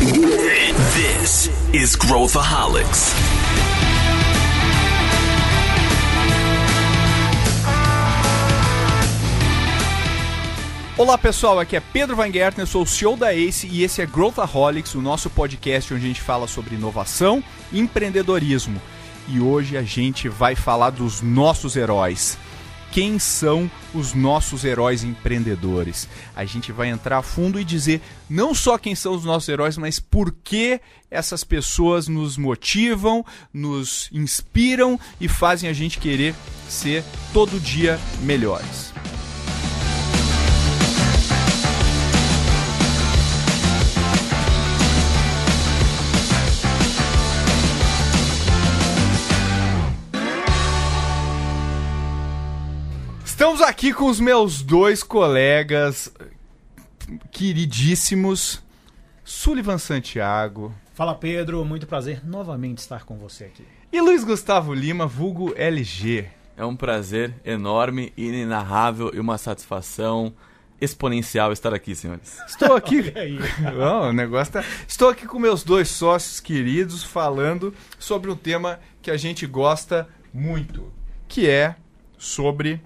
This is Growthaholics. Olá pessoal, aqui é Pedro Van Gertner, sou o CEO da ACE e esse é Growthaholics, o nosso podcast onde a gente fala sobre inovação e empreendedorismo. E hoje a gente vai falar dos nossos heróis. Quem são os nossos heróis empreendedores? A gente vai entrar a fundo e dizer não só quem são os nossos heróis, mas por que essas pessoas nos motivam, nos inspiram e fazem a gente querer ser todo dia melhores. Estamos aqui com os meus dois colegas queridíssimos, Sullivan Santiago Fala Pedro, muito prazer novamente estar com você aqui. e Luiz Gustavo Lima, vulgo LG. É um prazer enorme, inenarrável e uma satisfação exponencial estar aqui, senhores. Estou aqui. Não, o negócio tá... Estou aqui com meus dois sócios queridos falando sobre um tema que a gente gosta muito, que é sobre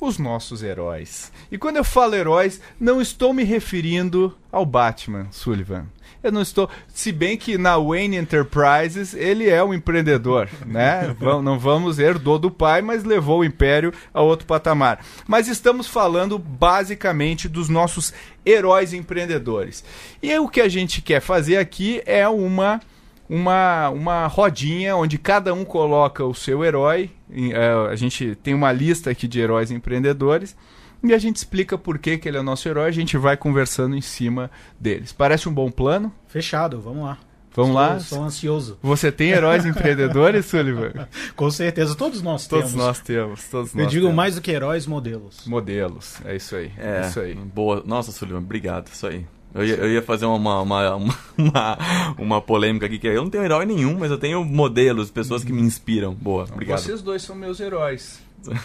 os nossos heróis. E quando eu falo heróis, não estou me referindo ao Batman, Sullivan. Eu não estou, se bem que na Wayne Enterprises ele é um empreendedor, né? Não vamos herdou do pai, mas levou o império a outro patamar. Mas estamos falando basicamente dos nossos heróis empreendedores. E aí, o que a gente quer fazer aqui é uma uma, uma rodinha onde cada um coloca o seu herói. é, a gente tem uma lista aqui de heróis empreendedores e a gente explica por que, que ele é o nosso herói. A gente vai conversando em cima deles. Parece um bom plano? Fechado, vamos lá. Vamos Sou- lá? Sou ansioso. Você tem heróis empreendedores, Sullivan? Com certeza, todos nós Todos temos. nós temos. Todos Eu nós digo temos. mais do que heróis, modelos. Modelos. É isso aí. É, É, isso aí. boa. Nossa, Sullivan, obrigado. Isso aí. Eu ia, eu ia fazer uma, uma, uma, uma, uma polêmica aqui, que eu não tenho herói nenhum, mas eu tenho modelos, pessoas que me inspiram. Boa, obrigado. Vocês dois são meus heróis.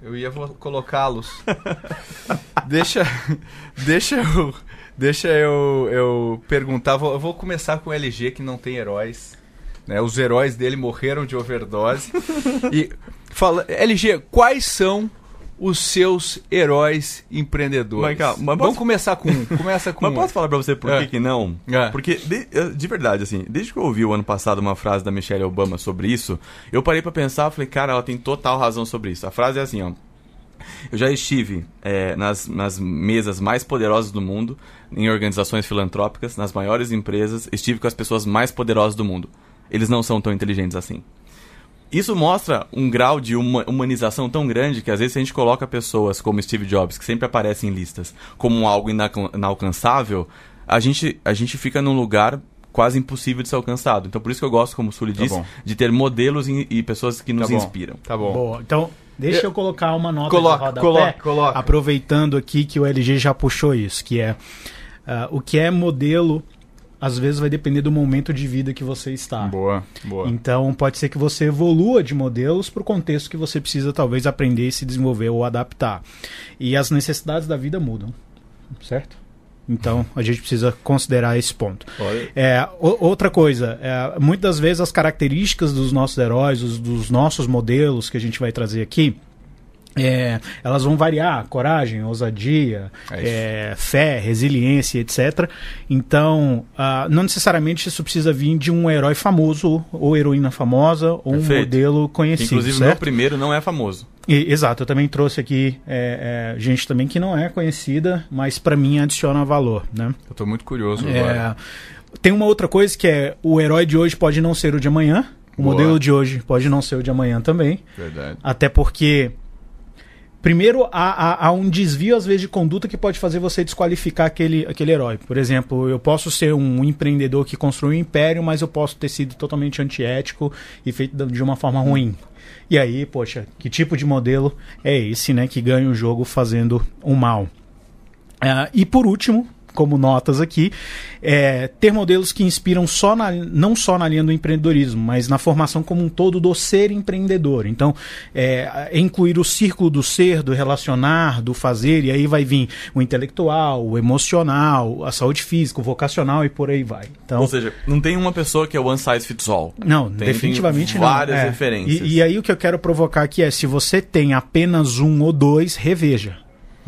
Eu ia colocá-los. deixa, deixa eu, deixa eu, eu perguntar. Vou- eu vou começar com o LG que não tem heróis. Né? Os heróis dele morreram de overdose. e fala, LG, quais são os seus heróis empreendedores? Mas, mas Vamos posso- começar com um. Começa com Mas um. posso falar pra você por É. que, não? É. Porque, de, de verdade, assim, desde que eu ouvi o ano passado uma frase da Michelle Obama sobre isso, eu parei pra pensar, falei, cara, ela tem total razão sobre isso. A frase é assim, ó. Eu já estive eh, nas, nas mesas mais poderosas do mundo, em organizações filantrópicas, nas maiores empresas, estive com as pessoas mais poderosas do mundo. Eles não são tão inteligentes assim. Isso mostra um grau de huma- humanização tão grande que às vezes a gente coloca pessoas como Steve Jobs, que sempre aparecem em listas, como algo inalcançável, a gente, a gente fica num lugar quase impossível de ser alcançado. Então por isso que eu gosto, como o Sully Tá disse, bom. de ter modelos e, e pessoas que Tá nos bom. inspiram. Tá bom. Boa. Então, deixa eu colocar uma nota Coloca, de rodapé, coloca, coloca. aproveitando aqui que o LG já puxou isso, que é ah, o que é modelo, às vezes vai depender do momento de vida que você está. Boa, boa. Então pode ser que você evolua de modelos para o contexto que você precisa talvez aprender, se desenvolver ou adaptar. E as necessidades da vida mudam, certo? Então a gente precisa considerar esse ponto. É, outra coisa, é, muitas das vezes as características dos nossos heróis, os- dos nossos modelos que a gente vai trazer aqui, é, elas vão variar, coragem, ousadia, É é, fé, resiliência, etc. Então, ah, não necessariamente isso precisa vir de um herói famoso ou heroína famosa ou um Perfeito. modelo conhecido, Inclusive, o meu certo? primeiro não é famoso. E- exato, eu também trouxe aqui é, é, gente também que não é conhecida, mas para mim adiciona valor, né? Eu tô muito curioso É, agora. tem uma outra coisa que é o herói de hoje pode não ser o de amanhã, o Boa. modelo de hoje pode não ser o de amanhã também, Verdade. até porque primeiro há, há- há um desvio às vezes de conduta que pode fazer você desqualificar aquele, aquele herói. Por exemplo, eu posso ser um empreendedor que construiu um império, mas eu posso ter sido totalmente antiético e feito de uma forma ruim. E aí, poxa, que tipo de modelo é esse, né, que ganha o jogo fazendo o mal? Ah, e por último, como notas aqui, é, ter modelos que inspiram só na, não só na linha do empreendedorismo, mas na formação como um todo do ser empreendedor. Então, é, incluir o círculo do ser, do relacionar, do fazer, e aí vai vir o intelectual, o emocional, a saúde física, o vocacional e por aí vai. Então, Ou seja, não tem uma pessoa que é one size fits all. não, Tem- definitivamente tem não. várias É. referências. E, e aí o que eu quero provocar aqui é, se você tem apenas um ou dois, reveja.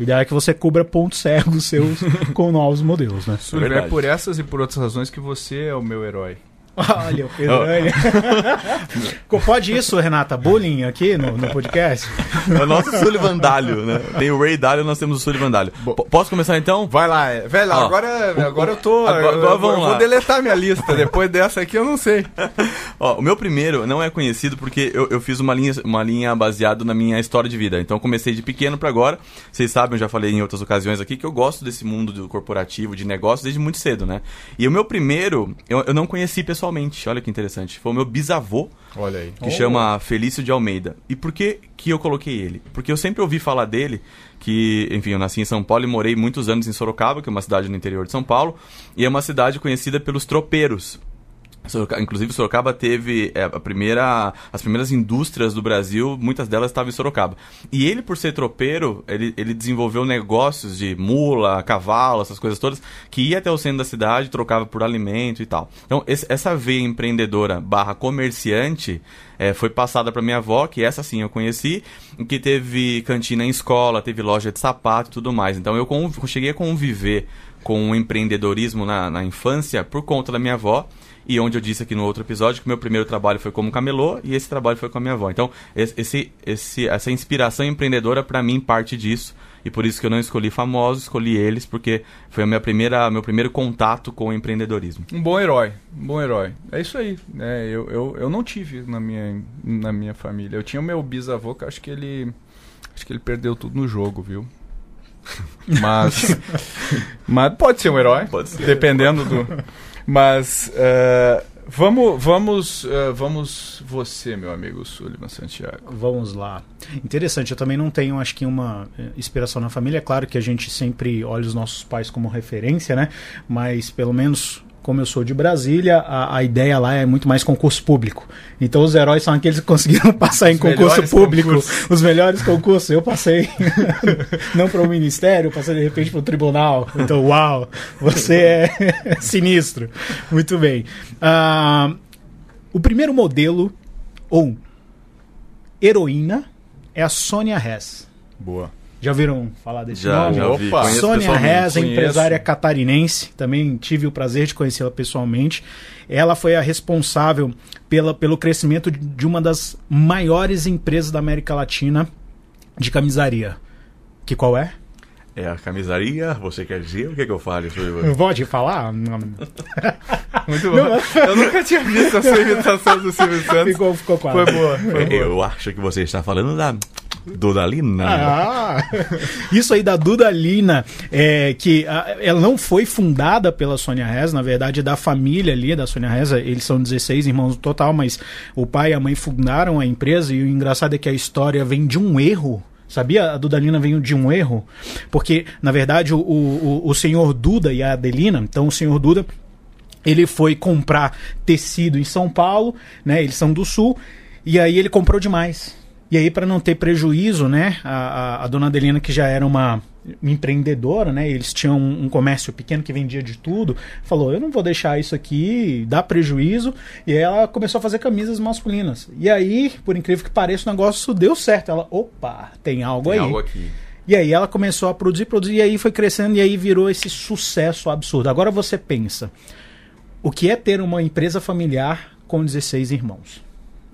O ideal é que você cubra pontos cegos seus com novos modelos, né? Sullivan, é por essas e por outras razões que você é o meu herói. Olha, o Pedro. olha. Pode isso, Renata? Bullying aqui no, no podcast? É o nosso Sullivan Dalio, né? Tem o Ray Dalio, nós temos o Sullivan Dalio. P- Posso começar então? Vai lá, é. velho, Ó, agora, agora eu tô. agora- eu- agora eu, vamos eu lá. vou deletar minha lista. Depois dessa aqui eu não sei. Ó, o meu primeiro não é conhecido porque eu, eu fiz uma linha, uma linha baseada na minha história de vida. Então eu comecei de pequeno pra agora. Vocês sabem, eu já falei em outras ocasiões aqui que eu gosto desse mundo do corporativo, de negócio, desde muito cedo, né? E o meu primeiro, eu, eu não conheci pessoalmente. Olha que interessante. Foi o meu bisavô, Olha aí. que chama Felício de Almeida. E por que, que eu coloquei ele? Porque eu sempre ouvi falar dele, que, enfim, eu nasci em São Paulo e morei muitos anos em Sorocaba, que é uma cidade no interior de São Paulo, e é uma cidade conhecida pelos tropeiros. Inclusive, Sorocaba teve é, a primeira, as primeiras indústrias do Brasil, muitas delas estavam em Sorocaba. E ele, por ser tropeiro, ele, ele desenvolveu negócios de mula, cavalo, essas coisas todas, que ia até o centro da cidade, trocava por alimento e tal. Então, esse- essa veia empreendedora barra comerciante é, foi passada para minha avó, que essa sim eu conheci, que teve cantina em escola, teve loja de sapato e tudo mais. Então, eu cheguei a conviver com o empreendedorismo na, na infância por conta da minha avó. E onde eu disse aqui no outro episódio que meu primeiro trabalho foi como camelô e esse trabalho foi com a minha avó. Então, esse, esse- essa inspiração empreendedora, para mim, parte disso. E por isso que eu não escolhi famosos, escolhi eles, porque foi a minha primeira, meu primeiro contato com o empreendedorismo. Um bom herói, um bom herói. É isso aí. né? eu, eu, eu não tive na minha, na minha família. Eu tinha o meu bisavô, que acho que ele. Acho que ele perdeu tudo no jogo, viu? Mas. mas pode ser um herói. Pode ser. Dependendo do. Mas. eh, vamos. Vamos. eh, vamos. Você, meu amigo Sullivan Santiago. Vamos lá. Interessante, eu também não tenho, acho que, uma eh, inspiração na família. É claro que a gente sempre olha os nossos pais como referência, né? Mas, pelo menos, como eu sou de Brasília, a, a ideia lá é muito mais concurso público. Então, os heróis são aqueles que conseguiram passar em Os concurso melhores público. concursos. Os melhores concursos. Eu passei não para o ministério, passei de repente para o tribunal. Então, uau, você é sinistro. Muito bem. Ah, o primeiro modelo, ou heroína, é a Sônia Hess. Boa. Já ouviram falar desse Já, nome? já ouvi. Opa. Sônia Conheço. empresária catarinense, também tive o prazer de conhecê-la pessoalmente. Ela foi a responsável pela, pelo crescimento de- uma das maiores empresas da América Latina de camisaria. Que qual é? É a camisaria? Você quer dizer? O que, é que eu falo, Sullivan? Pode falar? Muito bom. Eu nunca tinha visto a sua imitação do Silvio Santos. ficou, ficou quase. Foi boa, foi boa. Eu acho que você está falando da Dudalina. Ah, isso aí da Dudalina, é, que ah, ela não foi fundada pela Sônia Reza, na verdade da família ali da Sônia Reza, eles são 16 irmãos no total, mas o pai e a mãe fundaram a empresa e o engraçado é que a história vem de um erro. Sabia? A Dudalina veio de um erro, porque na verdade o, o, o senhor Duda e a Adelina, então o senhor Duda ele foi comprar tecido em São Paulo, né? Eles são do sul, e aí ele comprou demais. E aí, para não ter prejuízo, né? A, a, dona Adelina, que já era uma empreendedora, né? Eles tinham um, um comércio pequeno que vendia de tudo. Falou: Eu não vou deixar isso aqui dar prejuízo. E aí ela começou a fazer camisas masculinas. E aí, por incrível que pareça, o negócio deu certo. Ela, opa, tem algo Tem aí. algo aqui. E aí ela começou a produzir, produzir, e aí foi crescendo, e aí virou esse sucesso absurdo. Agora você pensa, o que é ter uma empresa familiar com 16 irmãos?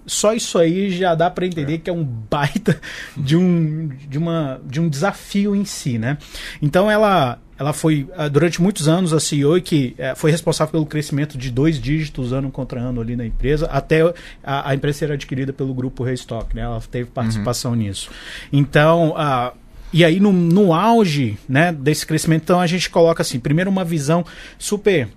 Só isso aí já dá para entender que é um baita de um, de, uma, de um desafio em si, né? Então ela, ela foi, ah, durante muitos anos, a CEO que eh, foi responsável pelo crescimento de dois dígitos ano contra ano ali na empresa, até a, a empresa ser adquirida pelo grupo Restock, né? Ela teve participação nisso. Então, a e aí, no, no auge né, desse crescimento, então a gente coloca assim: primeiro, uma visão super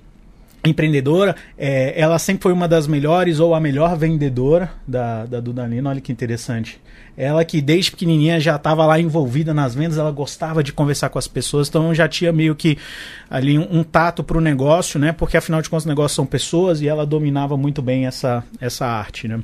empreendedora. É, ela sempre foi uma das melhores ou a melhor vendedora da, da Dudalina. Olha que interessante. Ela que desde pequenininha já estava lá envolvida nas vendas, ela gostava de conversar com as pessoas, então já tinha meio que ali um, um tato para o negócio, né? Porque afinal de contas, os negócios são pessoas e ela dominava muito bem essa, essa arte, né?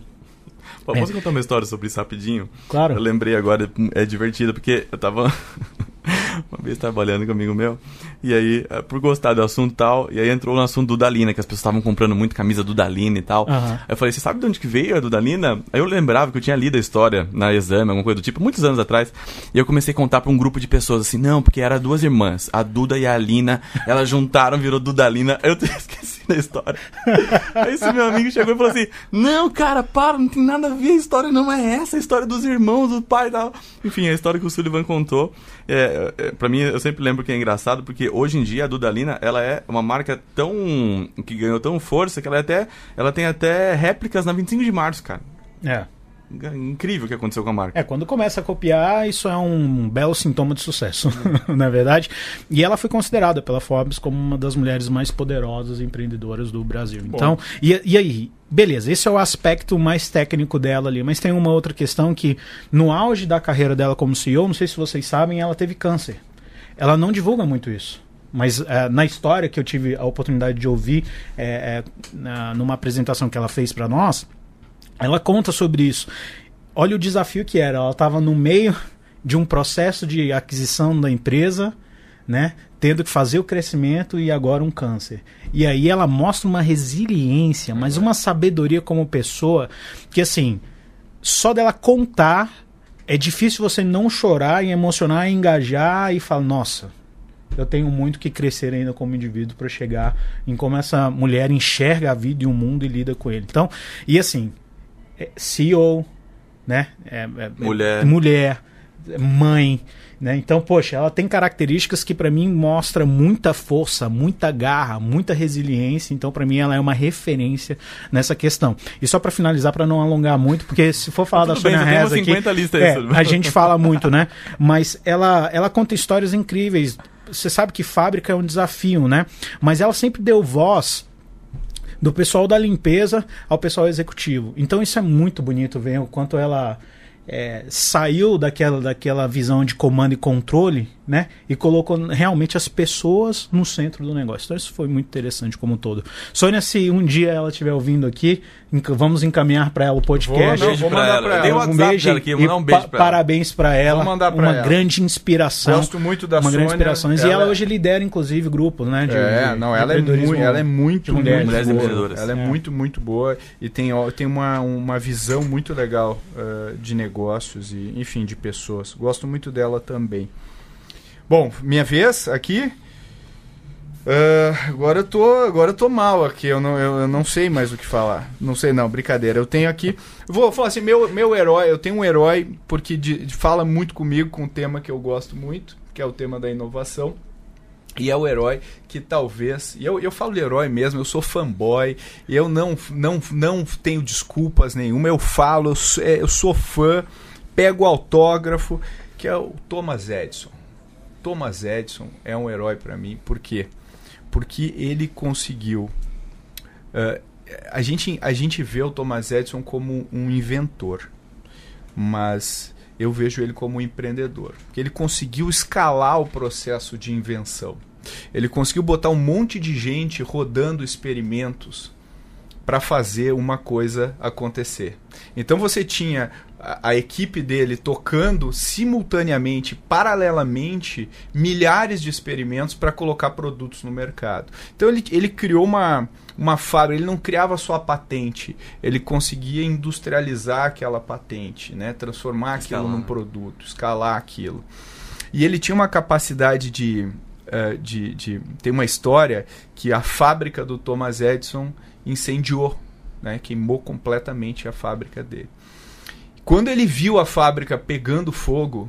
Pô, posso contar uma história sobre isso rapidinho? Claro. Eu lembrei agora, é divertido, porque eu tava uma vez trabalhando com um amigo meu, e aí, eh, por gostar do assunto e tal, e aí entrou no assunto do Dalina, que as pessoas estavam comprando muito camisa do Dalina e tal. Aham. Aí eu falei, você sabe de onde que veio a Dudalina? Aí eu lembrava que eu tinha lido a história na exame, alguma coisa do tipo, muitos anos atrás. E eu comecei a contar pra um grupo de pessoas assim, não, porque era duas irmãs, a Duda e a Alina, elas juntaram, virou Dudalina. Eu esqueci da história. Aí esse meu amigo chegou e falou assim, não, cara, para, não tem nada a ver, a história não é essa, a história dos irmãos, do pai e tal. Enfim, a história que o Sullivan contou, é, é, pra mim, eu sempre lembro que é engraçado, porque hoje em dia a Dudalina, ela é uma marca tão, que ganhou tão força, que ela é até, ela tem até réplicas na 25 de março, cara. É. Incrível o que aconteceu com a marca. É, quando começa a copiar, isso é um belo sintoma de sucesso, na verdade. E ela foi considerada pela Forbes como uma das mulheres mais poderosas empreendedoras do Brasil. Então, e, e aí? Beleza, esse é o aspecto mais técnico dela ali, mas tem uma outra questão que, no auge da carreira dela como CEO, não sei se vocês sabem, ela teve câncer. Ela não divulga muito isso. Mas eh, na história que eu tive a oportunidade de ouvir eh, na- numa apresentação que ela fez para nós, ela conta sobre isso. Olha o desafio que era. Ela estava no meio de um processo de aquisição da empresa, né? Tendo que fazer o crescimento e agora um câncer. E aí ela mostra uma resiliência, mas uma sabedoria como pessoa que assim, só dela contar é difícil você não chorar e emocionar e engajar e falar, nossa, eu tenho muito que crescer ainda como indivíduo para chegar em como essa mulher enxerga a vida e o mundo e lida com ele. Então, e assim, é CEO, né? É- é- Mulher. é mulher, é mãe, né? Então, poxa, ela tem características que para mim mostra muita força, muita garra, muita resiliência. Então, para mim ela é uma referência nessa questão. E só para finalizar, para não alongar muito, porque se for falar da Tudo bem, Sônia Reza aqui, 50 listas aí, é, a gente fala muito, né? Mas ela, ela conta histórias incríveis. Você sabe que fábrica é um desafio, né? Mas ela sempre deu voz do pessoal da limpeza ao pessoal executivo. Então isso é muito bonito ver o quanto ela é, saiu daquela, daquela visão de comando e controle, né? E colocou realmente as pessoas no centro do negócio. Então isso foi muito interessante como um todo. Sônia, se um dia ela estiver ouvindo aqui, vamos encaminhar para ela o podcast. Vou, não, vou mandar ela. pra ela. O um beijo aqui, e vou mandar um beijo pra ela. Parabéns para ela. Vou mandar pra uma ela. grande inspiração. Gosto muito da uma grande Sônia, inspiração. E ela- ela hoje lidera, inclusive, grupos, né? de- É, de- não, de ela é, muito, ela é muito, mulheres. Mulheres empreendedoras. Ela é, É. muito, muito boa e tem, tem uma, uma visão muito legal eh, de negócios e, enfim, de pessoas. Gosto muito dela também. Bom, minha vez aqui. Ah, agora eu tô, agora eu tô mal aqui, eu não, eu, eu não sei mais o que falar. Não sei não, brincadeira. Eu tenho aqui, vou falar assim, meu, meu herói, eu tenho um herói porque de- de- fala muito comigo com um tema que eu gosto muito, que é o tema da inovação. E é o herói que talvez. E eu, eu falo de herói mesmo, eu sou fanboy. Eu não, não, não tenho desculpas nenhuma. Eu falo, eu sou, é, eu sou fã, pego o autógrafo, que é o Thomas Edison. Thomas Edison é um herói para mim, por quê? Porque ele conseguiu. eh, a, gente, a gente vê o Thomas Edison como um inventor, mas eu vejo ele como um empreendedor. Ele conseguiu escalar o processo de invenção. Ele conseguiu botar um monte de gente rodando experimentos para fazer uma coisa acontecer. Então você tinha a, a equipe dele tocando simultaneamente, paralelamente, milhares de experimentos para colocar produtos no mercado. Então ele, ele criou uma, uma fábrica, ele não criava só a patente, ele conseguia industrializar aquela patente, né? transformar aquilo Escalar, num né? produto, escalar aquilo. E ele tinha uma capacidade de, eh, de, de. Tem uma história que a fábrica do Thomas Edison incendiou, né? queimou completamente a fábrica dele. Quando ele viu a fábrica pegando fogo,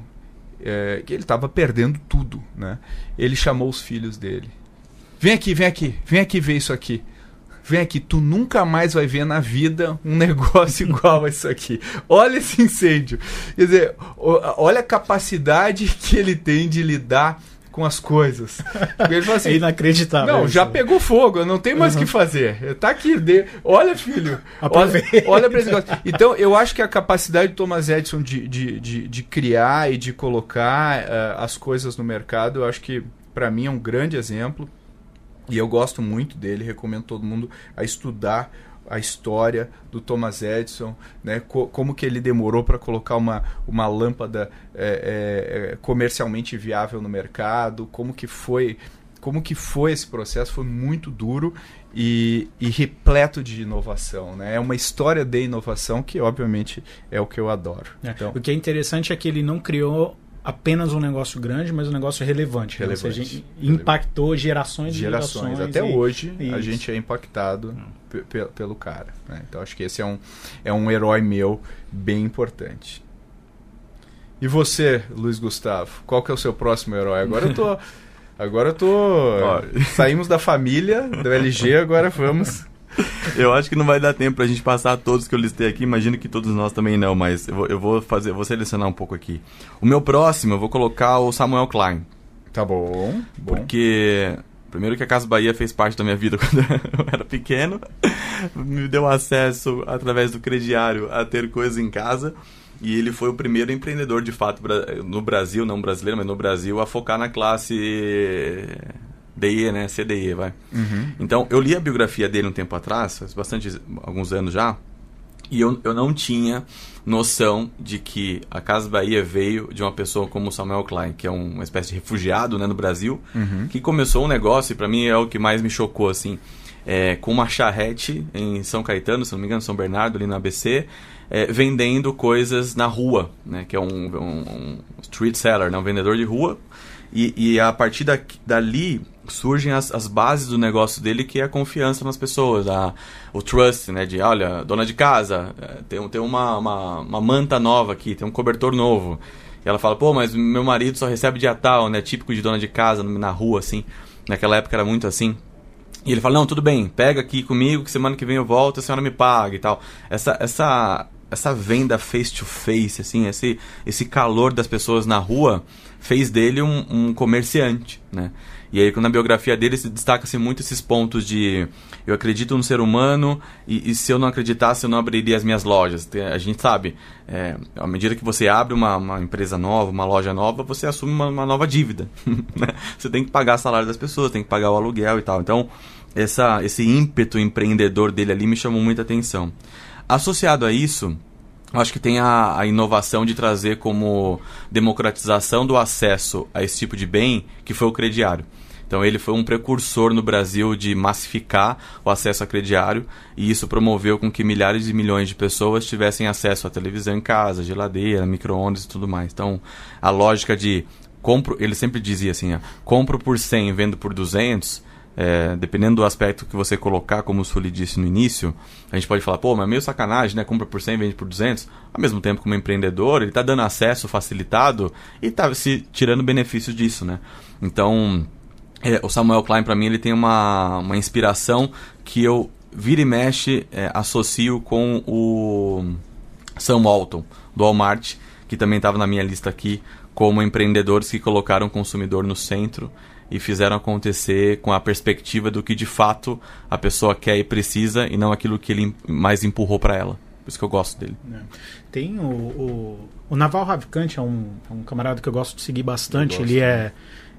que ele estava perdendo tudo, né? ele chamou os filhos dele. Vem aqui, vem aqui, vem aqui ver isso aqui. Vem aqui, tu nunca mais vai ver na vida um negócio igual a isso aqui. Olha esse incêndio. Quer dizer, olha a capacidade que ele tem de lidar com as coisas. Assim, É inacreditável. não, isso. já pegou fogo, eu não tenho mais o que fazer. Tá aqui, de... olha, filho. Olha, Aproveita. olha pra esse negócio. Então, eu acho que a capacidade do Thomas Edison de, de, de, de criar e de colocar eh, as coisas no mercado, eu acho que, pra mim, é um grande exemplo. E eu gosto muito dele, recomendo todo mundo a estudar a história do Thomas Edison, né? Co- como que ele demorou para colocar uma, uma lâmpada é, é, é, comercialmente viável no mercado, como que foi como que foi esse processo, foi muito duro e, e repleto de inovação, né? É uma história de inovação que, obviamente, é o que eu adoro. É. Então, O que é interessante é que ele não criou apenas um negócio grande, mas um negócio relevante. né? Ou Relevante. seja, impactou gerações e gerações. gerações. Até e- hoje a Isso. Hum. gente é impactado pe- pe- pelo cara. né? Então acho que esse é um, é um herói meu bem importante. E você, Luiz Gustavo, qual que é o seu próximo herói? Agora eu tô. Agora eu tô. Ó. Saímos da família, do LG, agora vamos. Eu acho que não vai dar tempo pra gente passar todos que eu listei aqui. Imagino que todos nós também não, mas eu vou, eu vou fazer, vou selecionar um pouco aqui. O meu próximo, eu vou colocar o Samuel Klein. Tá bom, bom. Porque, primeiro que a Casa Bahia fez parte da minha vida quando eu era pequeno, me deu acesso, através do crediário, a ter coisas em casa. E ele foi o primeiro empreendedor, de fato, no Brasil, não brasileiro, mas no Brasil, a focar na classe DE, né? CDE, vai. Uhum. Então, eu li a biografia dele um tempo atrás, faz bastante, alguns anos já, e eu, eu não tinha noção de que a Casa Bahia veio de uma pessoa como Samuel Klein, que é um- uma espécie de refugiado né, no Brasil, Uhum. que começou um negócio, e para mim é o que mais me chocou, assim, é, com uma charrete em São Caetano, se não me engano, São Bernardo, ali no ABC, é, vendendo coisas na rua, né, que é um, um- um street seller, né, um vendedor de rua, e, e a partir da, dali surgem as, as bases do negócio dele, que é a confiança nas pessoas, a, o trust, né? De, olha, dona de casa, eh, tem, tem uma, uma, uma manta nova aqui, tem um cobertor novo. E ela fala, pô, mas meu marido só recebe dia tal, né? Típico de dona de casa, na rua, assim. Naquela época era muito assim. E ele fala, não, tudo bem, pega aqui comigo, que semana que vem eu volto, a senhora me paga e tal. Essa, essa, essa venda face to face, assim, esse, esse calor das pessoas na rua fez dele um, um comerciante, né? E aí, na biografia dele, se destaca-se muito esses pontos de eu acredito no ser humano e, e se eu não acreditasse, eu não abriria as minhas lojas. A gente sabe, é, à medida que você abre uma, uma empresa nova, uma loja nova, você assume uma, uma nova dívida. né? você tem que pagar o salário das pessoas, tem que pagar o aluguel e tal. Então, essa, esse ímpeto empreendedor dele ali me chamou muita atenção. Associado a isso, acho que tem a, a inovação de trazer como democratização do acesso a esse tipo de bem, que foi o crediário. Então ele foi um precursor no Brasil de massificar o acesso a crediário e isso promoveu com que milhares e milhões de pessoas tivessem acesso à televisão em casa, geladeira, micro-ondas e tudo mais. Então a lógica de compro, ele sempre dizia assim, ó, compro por 100 vendo por 200, é, dependendo do aspecto que você colocar, como o Sully disse no início, a gente pode falar, pô, mas é meio sacanagem, né? Compra por 100 vende por 200. Ao mesmo tempo, como empreendedor, ele está dando acesso facilitado e está se tirando benefícios disso, né? Então, é, o Samuel Klein, para mim, ele tem uma, uma inspiração que eu vira e mexe é, associo com o Sam Walton, do Walmart, que também estava na minha lista aqui, como empreendedores que colocaram o consumidor no centro e fizeram acontecer com a perspectiva do que de fato a pessoa quer e precisa e não aquilo que ele mais empurrou para ela. Por isso que eu gosto dele. Tem o, o, o Naval Ravikant, é um, é um camarada que eu gosto de seguir bastante. Gosto Ele é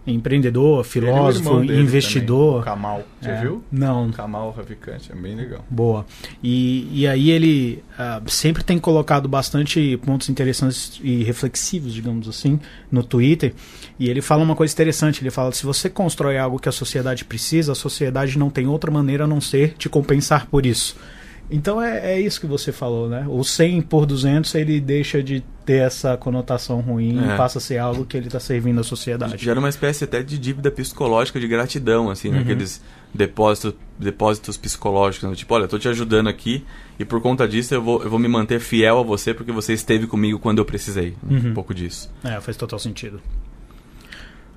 empreendedor, filósofo, é o irmão dele investidor. também, o Kamal, você É. viu? Não, Kamal Ravikant, é bem legal. Boa. E, e aí ele ah, sempre tem colocado bastante pontos interessantes e reflexivos, digamos assim, no Twitter. E ele fala uma coisa interessante. Ele fala: se você constrói algo que a sociedade precisa, a sociedade não tem outra maneira a não ser te compensar por isso. Então é, é isso que você falou, né? O 100 por 200 ele deixa de ter essa conotação ruim É. e passa a ser algo que ele está servindo à sociedade. Gera uma espécie até de dívida psicológica de gratidão, assim, né? aqueles depósitos, depósitos psicológicos, né? tipo, olha, eu tô te ajudando aqui e por conta disso eu vou, eu vou me manter fiel a você porque você esteve comigo quando eu precisei. Uhum. Um pouco disso. É, faz total sentido.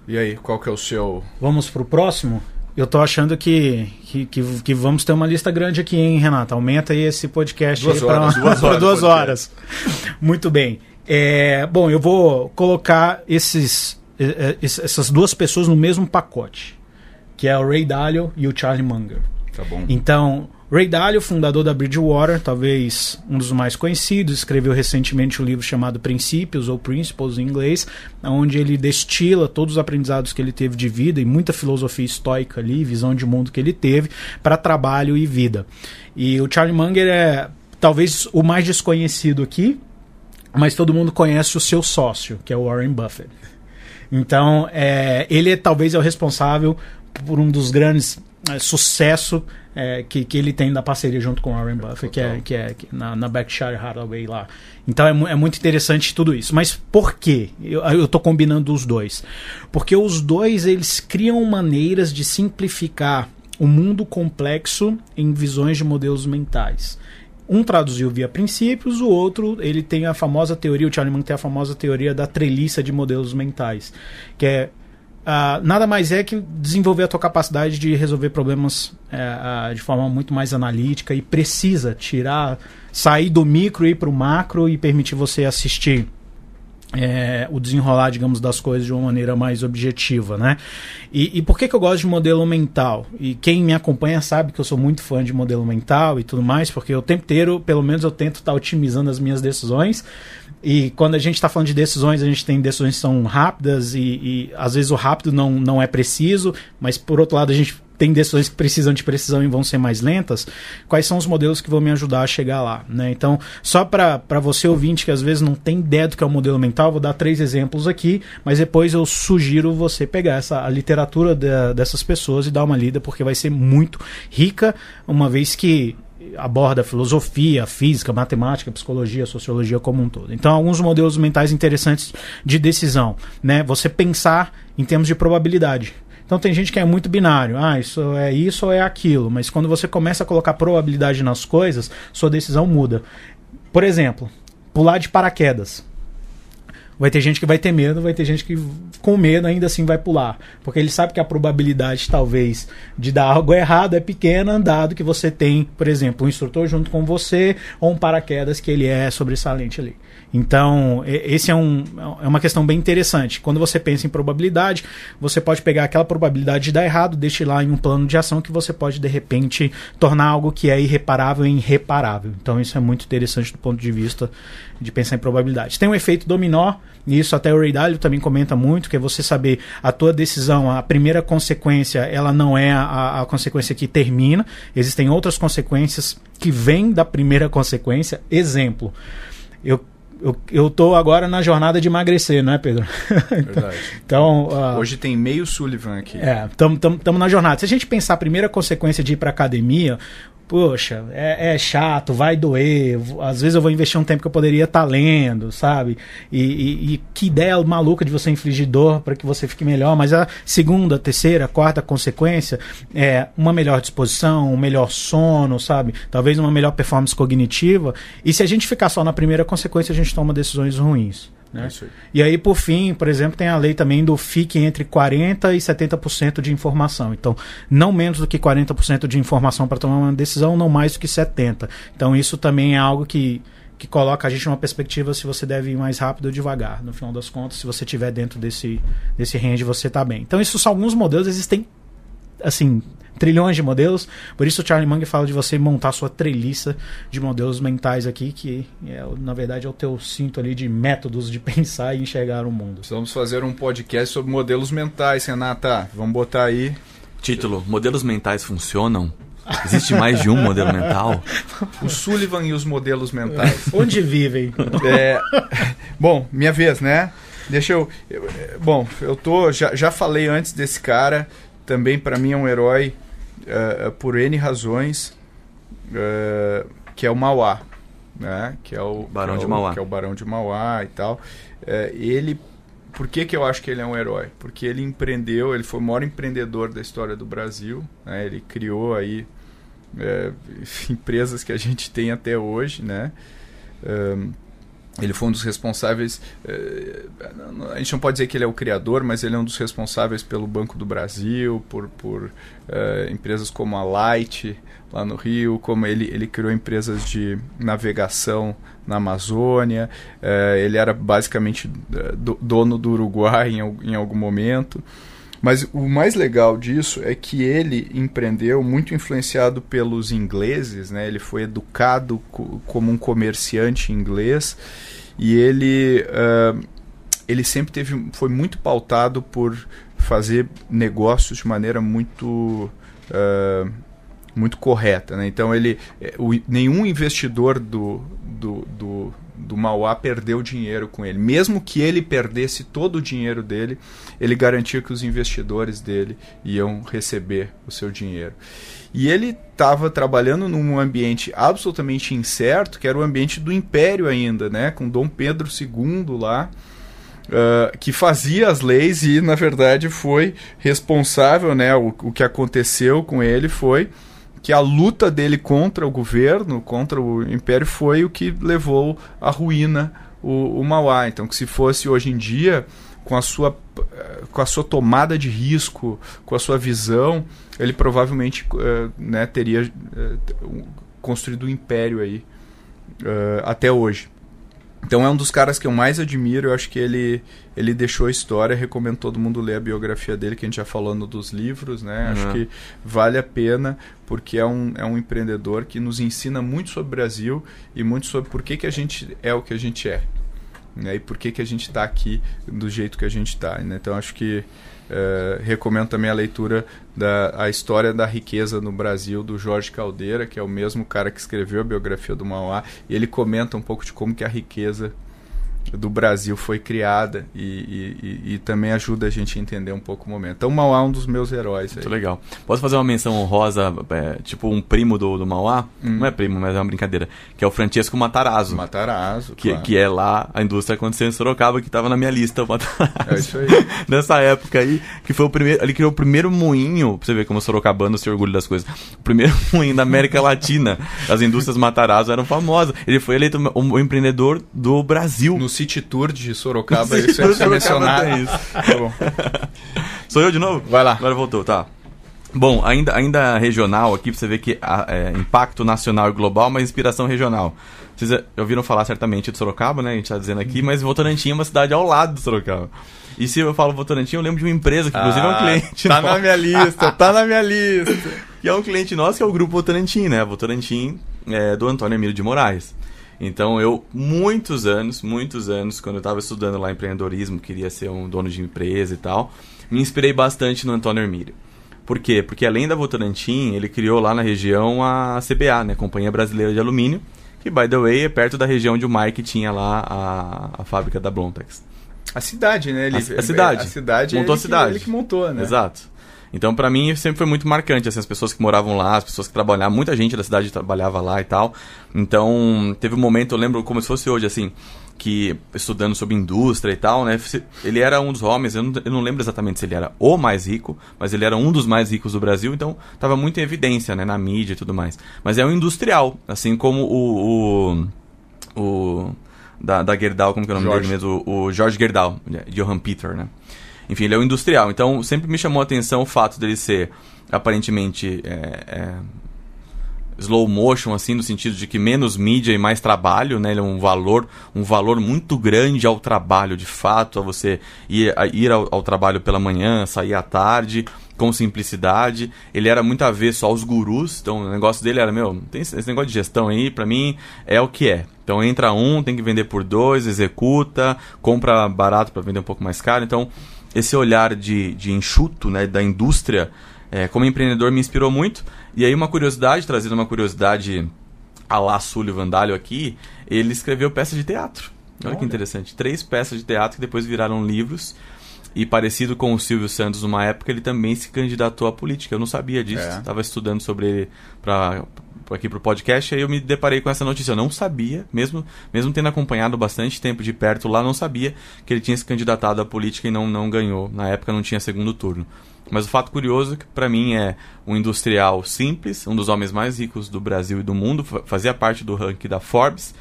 E aí, qual que é o seu... Vamos pro próximo? Eu tô achando que, que, que, que vamos ter uma lista grande aqui, hein, Renata? Aumenta aí esse podcast Duas aí uma- duas horas duas horas. Muito bem. É, bom, eu vou colocar esses eh, eh, essas duas pessoas no mesmo pacote, que é o Ray Dalio e o Charlie Munger. Tá bom. Então, Ray Dalio, fundador da Bridgewater, talvez um dos mais conhecidos, escreveu recentemente um livro chamado Princípios ou Principles em inglês, onde ele destila todos os aprendizados que ele teve de vida e muita filosofia estoica ali, visão de mundo que ele teve para trabalho e vida. E o Charlie Munger é talvez o mais desconhecido aqui, mas todo mundo conhece o seu sócio, que é o Warren Buffett. Então, é, ele é, talvez é o responsável por um dos grandes é, sucesso é, que, que ele tem da parceria junto com o Warren Buffett, que é, que é que na, na Berkshire Hathaway lá. Então é, é muito interessante tudo isso. Mas por quê? Eu, tô combinando os dois. Porque os dois, eles criam maneiras de simplificar o mundo complexo em visões de modelos mentais. Um traduziu via princípios, o outro ele tem a famosa teoria, o Charlie Munger tem a famosa teoria da treliça de modelos mentais, que é ah, nada mais é que desenvolver a tua capacidade de resolver problemas eh, ah, de forma muito mais analítica e precisa tirar, sair do micro e ir para o macro e permitir você assistir é, o desenrolar, digamos, das coisas de uma maneira mais objetiva, né? E, e por que, que eu gosto de modelo mental? E quem me acompanha sabe que eu sou muito fã de modelo mental e tudo mais, porque o tempo inteiro, pelo menos eu tento estar otimizando as minhas decisões. E quando a gente está falando de decisões, a gente tem decisões que são rápidas e, e às vezes o rápido não, não é preciso, mas por outro lado a gente tem decisões que precisam de precisão e vão ser mais lentas, quais são os modelos que vão me ajudar a chegar lá, né? Então, só para você ouvinte que às vezes não tem ideia do que é o modelo mental, vou dar três exemplos aqui, mas depois eu sugiro você pegar essa a literatura da- dessas pessoas e dar uma lida, porque vai ser muito rica, uma vez que aborda filosofia, física, matemática, psicologia, sociologia como um todo. Então, alguns modelos mentais interessantes de decisão, né? Você pensar em termos de probabilidade. Então tem gente que é muito binário, ah, isso é isso ou é aquilo, mas quando você começa a colocar probabilidade nas coisas, sua decisão muda. Por exemplo, pular de paraquedas. Vai ter gente que vai ter medo, vai ter gente que com medo ainda assim vai pular. Porque ele sabe que a probabilidade, talvez, de dar algo errado é pequena, dado que você tem, por exemplo, um instrutor junto com você ou um paraquedas que ele é sobressalente ali. Então, esse é, um, é uma questão bem interessante. Quando você pensa em probabilidade, você pode pegar aquela probabilidade de dar errado, destilar em um plano de ação que você pode, de repente, tornar algo que é irreparável em reparável. Então, isso é muito interessante do ponto de vista de pensar em probabilidade. Tem um efeito dominó, e isso até o Ray Dalio também comenta muito, que é você saber a tua decisão, a primeira consequência, ela não é a, a consequência que termina, existem outras consequências que vêm da primeira consequência. Exemplo, eu, eu, eu tô agora na jornada de emagrecer, não é, Pedro? Verdade. então, ah, Hoje tem meio Sullivan aqui. é, estamos na jornada. Se a gente pensar a primeira consequência de ir para academia, poxa, é, é chato, vai doer. Às vezes eu vou investir um tempo que eu poderia estar lendo, sabe? E, e- e que ideia maluca de você infligir dor para que você fique melhor. Mas a segunda, terceira, quarta consequência é uma melhor disposição, um melhor sono, sabe? Talvez uma melhor performance cognitiva. E se a gente ficar só na primeira consequência, a gente toma decisões ruins. Né? É. E aí, por fim, por exemplo, tem a lei também do fique entre 40% e 70% de informação. Então, não menos do que 40% de informação para tomar uma decisão, não mais do que 70%. Então, isso também é algo que, que coloca a gente numa perspectiva se você deve ir mais rápido ou devagar. No final das contas, se você estiver dentro desse, desse range, você está bem. Então, isso são alguns modelos, existem assim, trilhões de modelos. Por isso o Charlie Munger fala de você montar sua treliça de modelos mentais aqui, que é, na verdade é o teu cinto ali de métodos de pensar e enxergar o mundo. Vamos fazer um podcast sobre modelos mentais, Renata. Vamos botar aí. Título: Modelos mentais funcionam? Existe mais de um modelo mental? O Sullivan e os modelos mentais. Onde vivem? É, bom, minha vez, né? Deixa eu. eu- bom, eu tô. Já, já falei antes desse cara. Também para mim é um herói eh, por N razões. eh, que é o Mauá. Né? Que é o. Barão de é o- Mauá. Que é o Barão de Mauá e tal. Eh, ele. Por que, que eu acho que ele é um herói? Porque ele empreendeu, ele foi o maior empreendedor da história do Brasil. né? Ele criou aí eh, empresas que a gente tem até hoje, né? Ele foi um dos responsáveis. eh, a gente não pode dizer que ele é o criador, mas ele é um dos responsáveis pelo Banco do Brasil, por, por eh, empresas como a Light, lá no Rio, como ele, ele criou empresas de navegação na Amazônia. eh, ele era basicamente do- dono do Uruguai em, em algum momento. Mas o mais legal disso é que ele empreendeu muito influenciado pelos ingleses, né? Ele foi educado co- como um comerciante inglês e ele ah, ele sempre teve foi muito pautado por fazer negócios de maneira muito ah, muito correta, né? Então ele eh, o- nenhum investidor do, do, do, do Mauá perdeu dinheiro com ele. Mesmo que ele perdesse todo o dinheiro dele, ele garantia que os investidores dele iam receber o seu dinheiro. E ele estava trabalhando num ambiente absolutamente incerto, que era o ambiente do Império ainda, né? Com Dom Pedro II lá. Uh, que fazia as leis e, na verdade, foi responsável, né? O, o que aconteceu com ele foi que a luta dele contra o governo, contra o império, foi o que levou à ruína o, o Mauá. Então, que se fosse hoje em dia, com a sua eh, com a sua tomada de risco, com a sua visão, ele provavelmente eh, né, teria um- construído um império aí eh, até hoje. Então é um dos caras que eu mais admiro. Eu acho que ele, ele deixou a história. Recomendo todo mundo ler a biografia dele, que a gente já falou no dos livros, né? Uhum. Acho que vale a pena, porque é um, é um empreendedor que nos ensina muito sobre o Brasil e muito sobre por que, que a gente é o que a gente é. Né? E por que, que a gente está aqui do jeito que a gente está. Né? Então acho que eh, recomendo também a leitura da a história da riqueza no Brasil do Jorge Caldeira, que é o mesmo cara que escreveu a biografia do Mauá, e ele comenta um pouco de como que a riqueza do Brasil foi criada e, e- e- também ajuda a gente a entender um pouco o momento. Então, o Mauá é um dos meus heróis. Aí. Muito legal. Posso fazer uma menção honrosa, é, tipo um primo do, do Mauá? Hum. Não é primo, mas é uma brincadeira. Que é o Francesco Matarazzo. Matarazzo, Que, claro. que é lá a indústria aconteceu em Sorocaba, que estava na minha lista, o Matarazzo. É isso aí. Nessa época aí, que foi o primeiro. Ele criou o primeiro moinho, pra você ver como o Sorocabano se orgulha das coisas. O primeiro moinho da América Latina. As indústrias Matarazzo eram famosas. Ele foi eleito o, o empreendedor do Brasil. No City Tour de Sorocaba, isso Tour é de Sorocaba mencionado. tem isso. Tá bom. Sou eu de novo? Vai lá. Agora voltou, tá. Bom, ainda, ainda regional aqui, pra você ver que a- é, impacto nacional e global, mas inspiração regional. Vocês já ouviram falar certamente de Sorocaba, né? A gente tá dizendo aqui, mas Votorantim é uma cidade ao lado de Sorocaba. E se eu falo Votorantim, eu lembro de uma empresa que inclusive é um Ah, cliente Tá nosso, na minha lista, tá na minha lista. que é um cliente nosso, que é o Grupo Votorantim, né? Votorantim é do Antônio Emílio de Moraes. Então eu, muitos anos, muitos anos, quando eu estava estudando lá empreendedorismo, queria ser um dono de empresa e tal, me inspirei bastante no Antônio Hermílio. Por quê? Porque além da Votorantim, ele criou lá na região a CBA, né? Companhia Brasileira de Alumínio, que, by the way, é perto da região onde o Mike tinha lá a, a fábrica da Blontex. A cidade, né? Ele, A- a cidade. A cidade Montou a cidade. Que, ele que montou, né? Exato. Então, pra mim, sempre foi muito marcante, assim, as pessoas que moravam lá, as pessoas que trabalhavam, muita gente da cidade trabalhava lá e tal. Então, teve um momento, eu lembro como se fosse hoje, assim, que estudando sobre indústria e tal, né, ele era um dos homens, eu não, eu não lembro exatamente se ele era o mais rico, mas ele era um dos mais ricos do Brasil, então tava muito em evidência, né, na mídia e tudo mais. Mas é um industrial, assim como o... o, o da, da Gerdau, como que é o nome Jorge. dele mesmo? O, o Jorge Gerdau, Johann Peter, né? Enfim, ele é um industrial. Então, sempre me chamou a atenção o fato dele ser aparentemente é, é, slow motion, assim, no sentido de que menos mídia e mais trabalho, né? Ele é um valor, um valor muito grande ao trabalho, de fato, a você ir, a ir ao, ao trabalho pela manhã, sair à tarde, com simplicidade. Ele era muito avesso aos gurus, então o negócio dele era, meu, tem esse negócio de gestão aí, pra mim, é o que é. Então entra um, tem que vender por dois, executa, compra barato para vender um pouco mais caro. Então, esse olhar de, de enxuto, né, da indústria, é, como empreendedor me inspirou muito. E aí uma curiosidade, trazendo uma curiosidade a lá Sullivan Dalio aqui, ele escreveu peças de teatro. Olha, que Olha. interessante. Três peças de teatro que depois viraram livros. E parecido com o Silvio Santos, numa época, ele também se candidatou à política. Eu não sabia disso. É. Estava estudando sobre ele pra- aqui pro podcast, aí eu me deparei com essa notícia. Eu não sabia, mesmo, mesmo tendo acompanhado bastante tempo de perto lá, não sabia que ele tinha se candidatado à política e não, não ganhou. Na época não tinha segundo turno. Mas o fato curioso que para mim é um industrial simples, um dos homens mais ricos do Brasil e do mundo, fa- fazia parte do ranking da Forbes,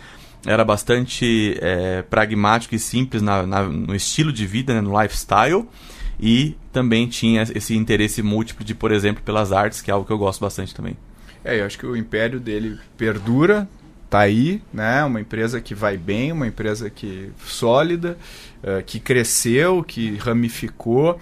era bastante é, pragmático e simples na, na, no estilo de vida, né, no lifestyle. E também tinha esse interesse múltiplo de, por exemplo, pelas artes, que é algo que eu gosto bastante também. É, eu acho que o império dele perdura, tá aí, né? Uma empresa que vai bem, uma empresa que sólida, uh, que cresceu, que ramificou.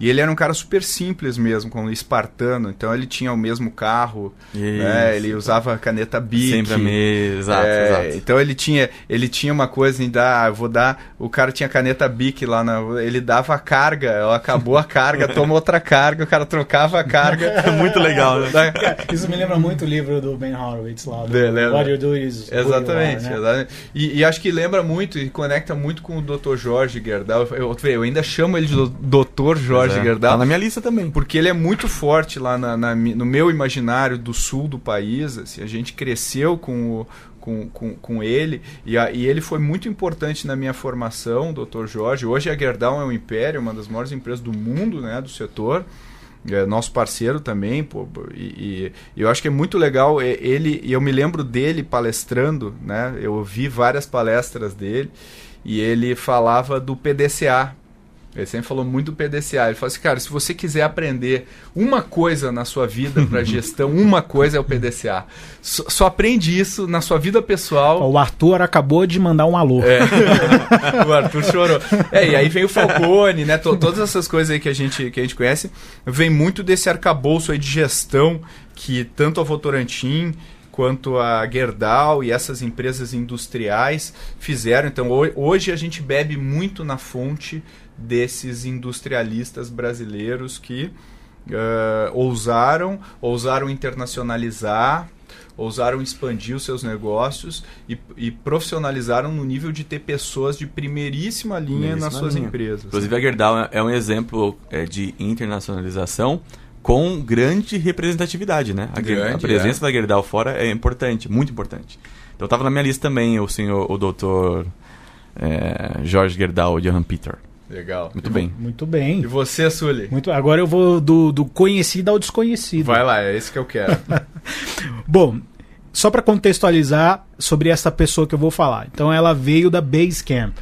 E ele era um cara super simples mesmo, como espartano. Então ele tinha o mesmo carro, né? ele usava caneta Bic. Sempre a mesma, exato, é, exato. Então ele tinha, ele tinha uma coisa em dar, ah, vou dar, o cara tinha caneta Bic lá, na, ele dava a carga, acabou a carga, toma outra carga, o cara trocava a carga. Muito legal, né? Isso me lembra muito o livro do Ben Horowitz lá, do De. What You Do Is Exatamente, Are, né? exatamente. E, e, acho que lembra muito e conecta muito com o Dr. Jorge Gerdau. Eu, eu, eu ainda chamo ele de Dr. Jorge é. Gerdau. Tá na minha lista também. Porque ele é muito forte lá na, na, no meu imaginário do sul do país. Assim, a gente cresceu com o, com, com, com ele e, a, e, ele foi muito importante na minha formação, Dr. Jorge. Hoje a Gerdau é um império, uma das maiores empresas do mundo, né, do setor. É nosso parceiro também, pô, e, e, eu acho que é muito legal ele, e eu me lembro dele palestrando, né? Eu ouvi várias palestras dele e ele falava do PDCA, ele sempre falou muito do PDCA. Ele falou assim, cara, se você quiser aprender uma coisa na sua vida para gestão, uma coisa é o PDCA. Só, só, aprende isso na sua vida pessoal. O Arthur acabou de mandar um alô. É. o Arthur chorou. É, e aí vem o Falcone, né? T todas essas coisas aí que a gente, que a gente conhece, vem muito desse arcabouço aí de gestão que tanto a Votorantim quanto a Gerdau e essas empresas industriais fizeram. Então hoje a gente bebe muito na fonte desses industrialistas brasileiros que uh, ousaram, ousaram internacionalizar, ousaram expandir os seus negócios e, e, profissionalizaram no nível de ter pessoas de primeiríssima linha nas suas linha. empresas. Inclusive a Gerdau é um exemplo é, de internacionalização com grande representatividade, né? A, grande, a presença é. da Gerdau fora é importante, muito importante. Então estava na minha lista também o senhor, o doutor é, Jorge Gerdau de Johan Peter. Legal. Muito bem. Muito bem. E você, Sully? Muito, agora eu vou do, do conhecido ao desconhecido. Vai lá, é esse que eu quero. Bom, só para contextualizar sobre essa pessoa que eu vou falar. Então ela veio da Basecamp.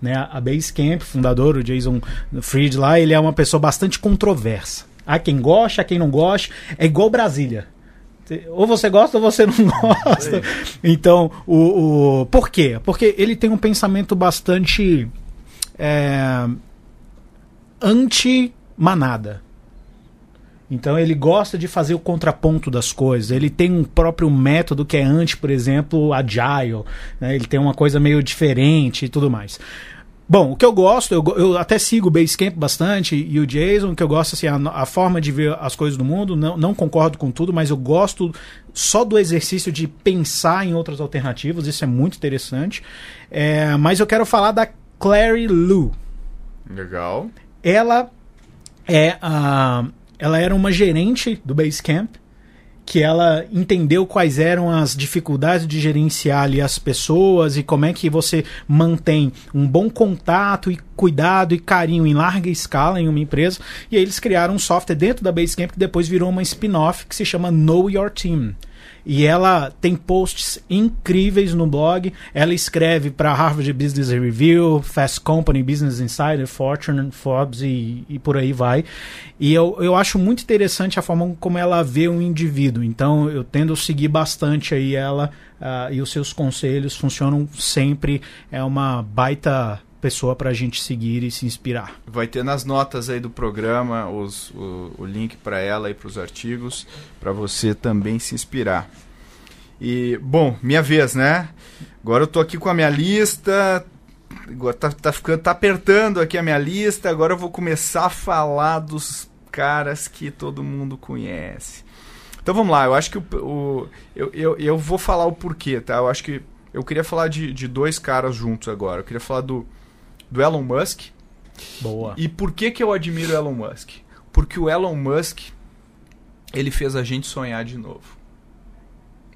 Né? A Basecamp, fundador, o Jason Fried lá, ele é uma pessoa bastante controversa. Há quem gosta, há quem não gosta. É igual Brasília. Ou você gosta ou você não gosta. Então, o, o. Por quê? Porque ele tem um pensamento bastante é, anti-manada. Então ele gosta de fazer o contraponto das coisas. Ele tem um próprio método que é anti, por exemplo, agile. Né? Ele tem uma coisa meio diferente e tudo mais. Bom, o que eu gosto, eu, eu até sigo o Basecamp bastante e o Jason, que eu gosto assim, a, a, forma de ver as coisas do mundo, não, não concordo com tudo, mas eu gosto só do exercício de pensar em outras alternativas, isso é muito interessante. É, mas eu quero falar da Clary Lou. Legal. Ela é a ela era uma gerente do Basecamp que ela entendeu quais eram as dificuldades de gerenciar ali as pessoas e como é que você mantém um bom contato e cuidado e carinho em larga escala em uma empresa. E aí eles criaram um software dentro da Basecamp que depois virou uma spin-off que se chama Know Your Team. E ela tem posts incríveis no blog. Ela escreve para Harvard Business Review, Fast Company, Business Insider, Fortune, Forbes e, e por aí vai. E eu, eu acho muito interessante a forma como ela vê um indivíduo. Então eu tendo a seguir bastante aí ela uh, e os seus conselhos funcionam sempre. É uma baita pessoa para a gente seguir e se inspirar. Vai ter nas notas aí do programa os, o, o link para ela e para os artigos, para você também se inspirar. E, bom, minha vez, né? Agora eu tô aqui com a minha lista, tá, tá, ficando, tá apertando aqui a minha lista, agora eu vou começar a falar dos caras que todo mundo conhece. Então vamos lá, eu acho que o, o eu, eu, eu vou falar o porquê, tá? Eu acho que eu queria falar de, de dois caras juntos agora. Eu queria falar do, do Elon Musk. Boa. E por que, que eu admiro o Elon Musk? Porque o Elon Musk ele fez a gente sonhar de novo.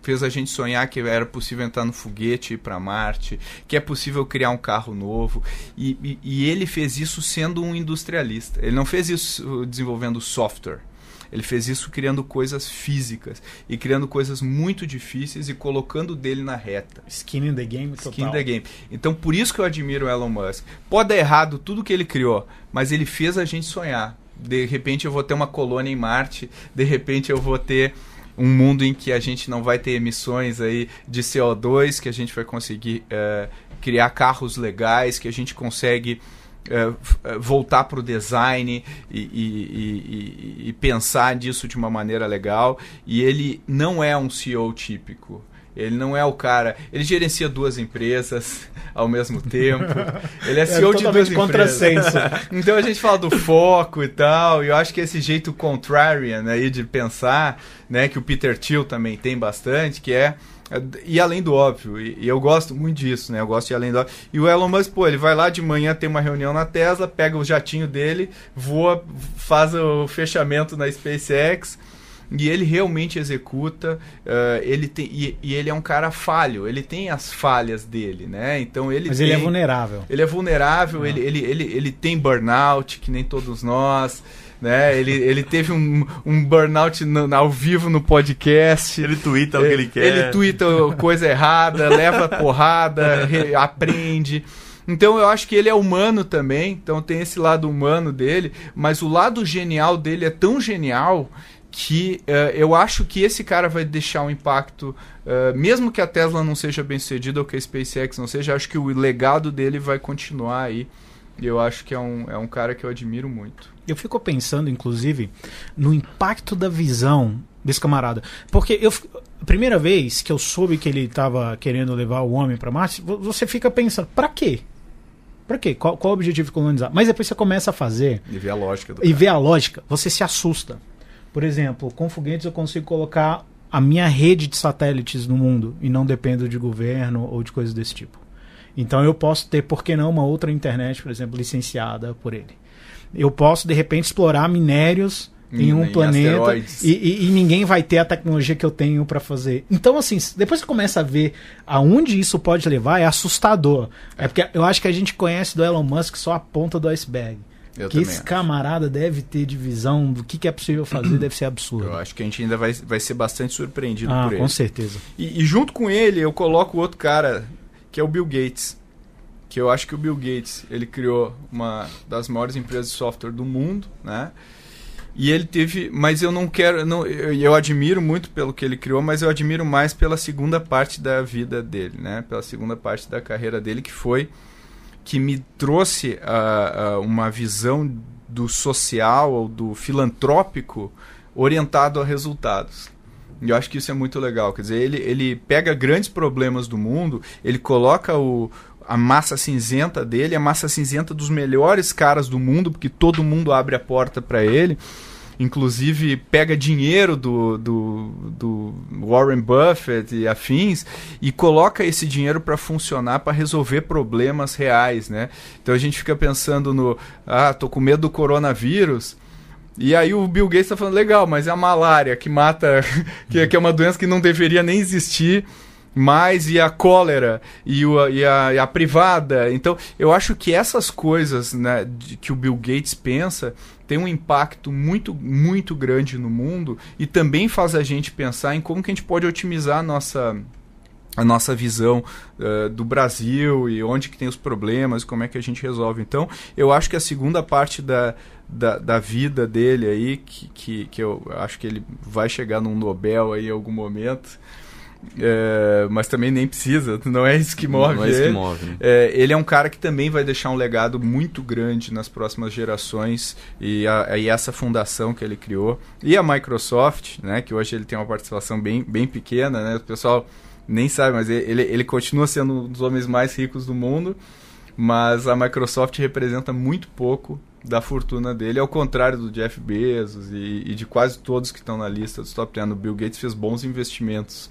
Fez a gente sonhar que era possível entrar no foguete e ir para Marte, que é possível criar um carro novo. E, e, e ele fez isso sendo um industrialista. Ele não fez isso desenvolvendo software. Ele fez isso criando coisas físicas e criando coisas muito difíceis e colocando dele na reta. Skin in the game total. Skin in the game. Então, por isso que eu admiro o Elon Musk. Pode dar errado tudo que ele criou, mas ele fez a gente sonhar. De repente eu vou ter uma colônia em Marte, de repente eu vou ter um mundo em que a gente não vai ter emissões aí de CO2, que a gente vai conseguir eh, criar carros legais, que a gente consegue f- eh, voltar para o design e, e- e- e- pensar disso de uma maneira legal. E ele não é um CEO típico. Ele não é o cara. Ele gerencia duas empresas ao mesmo tempo. Ele é CEO de duas empresas. Então a gente fala do foco e tal, e eu acho que esse jeito contrarian aí de pensar, né, que o Peter Thiel também tem bastante, que é e além do óbvio, e, e eu gosto muito disso, né? Eu gosto de ir além do óbvio. E o Elon Musk, pô, ele vai lá de manhã, tem uma reunião na Tesla, pega o jatinho dele, voa, faz o fechamento na SpaceX, e ele realmente executa, eh, ele tem, e, e ele é um cara falho, ele tem as falhas dele, né? Então ele Mas tem, ele é vulnerável. ele é vulnerável, ele, ele, ele, ele tem burnout, que nem todos nós. Né? Ele, ele teve um, um burnout no- ao vivo no podcast. Ele twitta o que ele quer. Ele twitta coisa errada, leva porrada, re- aprende. Então eu acho que ele é humano também, então tem esse lado humano dele, mas o lado genial dele é tão genial que eh, eu acho que esse cara vai deixar um impacto, eh, mesmo que a Tesla não seja bem sucedida ou que a SpaceX não seja, acho que o legado dele vai continuar aí. E eu acho que é um, é um cara que eu admiro muito. Eu fico pensando, inclusive, no impacto da visão desse camarada. Porque eu, primeira vez que eu soube que ele estava querendo levar o homem para Marte, vo- você fica pensando, pra quê? Pra quê? Qual, qual o objetivo de colonizar? Mas depois você começa a fazer E ver a lógica do e cara. ver a lógica, você se assusta. Por exemplo, com foguetes eu consigo colocar a minha rede de satélites no mundo e não dependo de governo ou de coisas desse tipo. Então eu posso ter, por que não, uma outra internet, por exemplo, licenciada por ele. Eu posso, de repente, explorar minérios em Em- um em planeta e, e- e ninguém vai ter a tecnologia que eu tenho para fazer. Então, assim, depois você começa a ver aonde isso pode levar, é assustador. É porque eu acho que a gente conhece do Elon Musk só a ponta do iceberg. Eu que esse acho. camarada deve ter de visão do que, que é possível fazer, deve ser absurdo. Eu acho que a gente ainda vai, vai ser bastante surpreendido Ah, por ele. com certeza. E, e junto com ele, eu coloco outro cara, que é o Bill Gates. Que eu acho que o Bill Gates, ele criou uma das maiores empresas de software do mundo, né? E ele teve, mas eu não quero, não, eu, eu admiro muito pelo que ele criou, mas eu admiro mais pela segunda parte da vida dele, né? Pela segunda parte da carreira dele, que foi que me trouxe ah, ah, uma visão do social ou do filantrópico orientado a resultados. E eu acho que isso é muito legal. Quer dizer, ele, ele pega grandes problemas do mundo, ele coloca o, a massa cinzenta dele, a massa cinzenta dos melhores caras do mundo, porque todo mundo abre a porta para ele. Inclusive, pega dinheiro do, do, do Warren Buffett e afins e coloca esse dinheiro para funcionar, para resolver problemas reais, né? Então a gente fica pensando no, ah, tô com medo do coronavírus. E aí o Bill Gates tá falando, legal, mas é a malária que mata, que, que é uma doença que não deveria nem existir, mas e a cólera, e, o, e, a, e a privada. Então, eu acho que essas coisas né, de- que o Bill Gates pensa tem um impacto muito, muito grande no mundo e também faz a gente pensar em como que a gente pode otimizar a nossa a nossa visão eh, do Brasil e onde que tem os problemas, como é que a gente resolve. Então, eu acho que a segunda parte da, da, da vida dele aí, que, que, que eu acho que ele vai chegar num Nobel aí em algum momento, eh, mas também nem precisa, não é isso que move Não é isso que ele. move, né? É, ele é um cara que também vai deixar um legado muito grande nas próximas gerações e, a- e essa fundação que ele criou e a Microsoft, né, que hoje ele tem uma participação bem, bem pequena, né, o pessoal nem sabe, mas ele, ele continua sendo um dos homens mais ricos do mundo, mas a Microsoft representa muito pouco da fortuna dele, ao contrário do Jeff Bezos e, e de quase todos que estão na lista dos top 10. O Bill Gates fez bons investimentos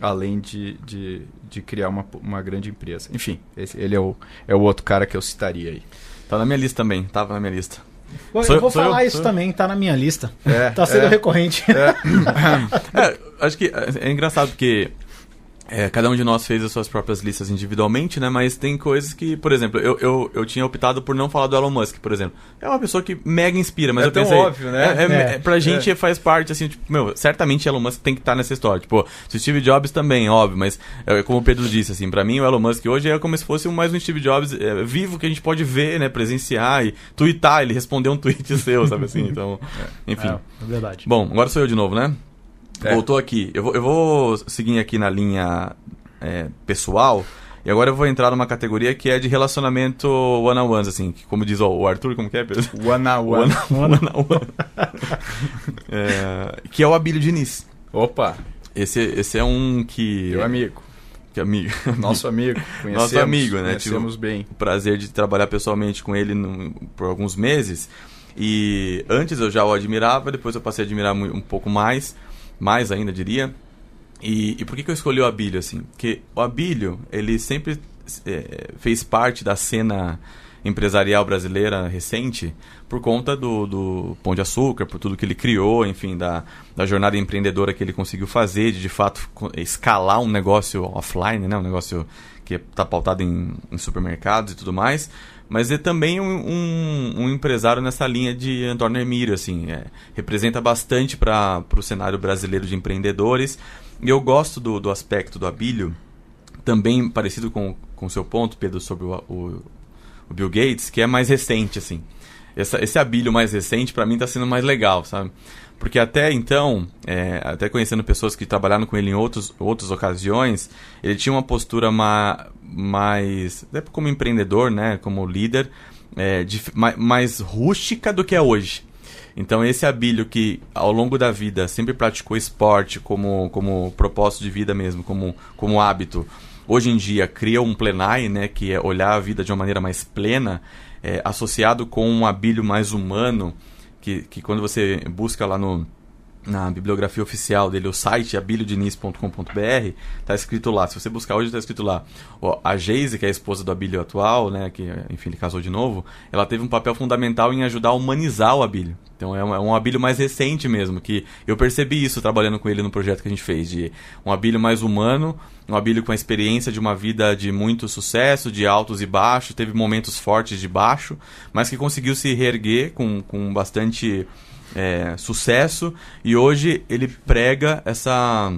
além de, de, de criar uma, uma grande empresa. Enfim, esse- ele é o, é o outro cara que eu citaria aí. Tá na minha lista também, tava na minha lista. Eu, Sou eu vou falar eu? isso eu? também, tá na minha lista. É, tá sendo é. recorrente. É, acho que é, é engraçado porque é, cada um de nós fez as suas próprias listas individualmente, né? Mas tem coisas que, por exemplo, eu, eu, eu tinha optado por não falar do Elon Musk, por exemplo. É uma pessoa que mega inspira, mas É eu tão pensei... óbvio, né? É, é, É. é, pra gente faz parte, assim, tipo, meu, certamente Elon Musk tem que estar nessa história. Tipo, se o Steve Jobs também, óbvio, mas é, como o Pedro disse, assim, pra mim o Elon Musk hoje é como se fosse mais um Steve Jobs é, vivo que a gente pode ver, né? Presenciar e twittar, ele responder um tweet seu, sabe assim? Então, enfim. É verdade. Bom, agora sou eu de novo, né? É. Voltou aqui. Eu vou, eu vou seguir aqui na linha é, pessoal. E agora eu vou entrar numa categoria que é de relacionamento one-on-ones, assim. que como diz ó, o Arthur, como que é, Pedro? One on one. One- one-on-one. É, que é o Abílio Diniz. Opa, Esse, esse é um que... meu amigo. Que amigo. Nosso amigo. Conhecemos, Nosso amigo, né? Conhecemos Tipo, bem. o prazer de trabalhar pessoalmente com ele por alguns meses. E antes eu já o admirava, depois eu passei a admirar um pouco mais, mais ainda diria. E, e por que, que eu escolhi o Abílio assim? Porque o Abílio, ele sempre é, fez parte da cena empresarial brasileira recente por conta do, do Pão de Açúcar, por tudo que ele criou, enfim, da, da jornada empreendedora que ele conseguiu fazer, de de fato escalar um negócio offline, né? um negócio que está pautado em, em supermercados e tudo mais, mas é também um, um, um empresário nessa linha de Antônio Hermírio, assim, é, representa bastante para o cenário brasileiro de empreendedores, e eu gosto do, do aspecto do Abílio, também parecido com o seu ponto, Pedro, sobre o, o, o Bill Gates, que é mais recente, assim. Essa, esse Abílio mais recente, para mim, está sendo mais legal, sabe? Porque até então, é, até conhecendo pessoas que trabalharam com ele em outros, outras ocasiões, ele tinha uma postura ma, mais, até como empreendedor, né, como líder, é, dif- ma- mais rústica do que é hoje. Então esse Abílio que ao longo da vida sempre praticou esporte como, como propósito de vida mesmo, como, como hábito, hoje em dia cria um plenai, né, que é olhar a vida de uma maneira mais plena, é, associado com um Abílio mais humano, que, que quando você busca lá no, na bibliografia oficial dele, o site abiliodiniz.com.br, tá escrito lá. Se você buscar hoje, tá escrito lá. Ó, a Geise, que é a esposa do Abílio atual, né, que enfim, ele casou de novo, ela teve um papel fundamental em ajudar a humanizar o Abílio. Então é um, é um Abílio mais recente mesmo, que eu percebi isso trabalhando com ele no projeto que a gente fez, de um Abílio mais humano, um Abílio com a experiência de uma vida de muito sucesso, de altos e baixos, teve momentos fortes de baixo, mas que conseguiu se reerguer com, com bastante é, sucesso e hoje ele prega essa,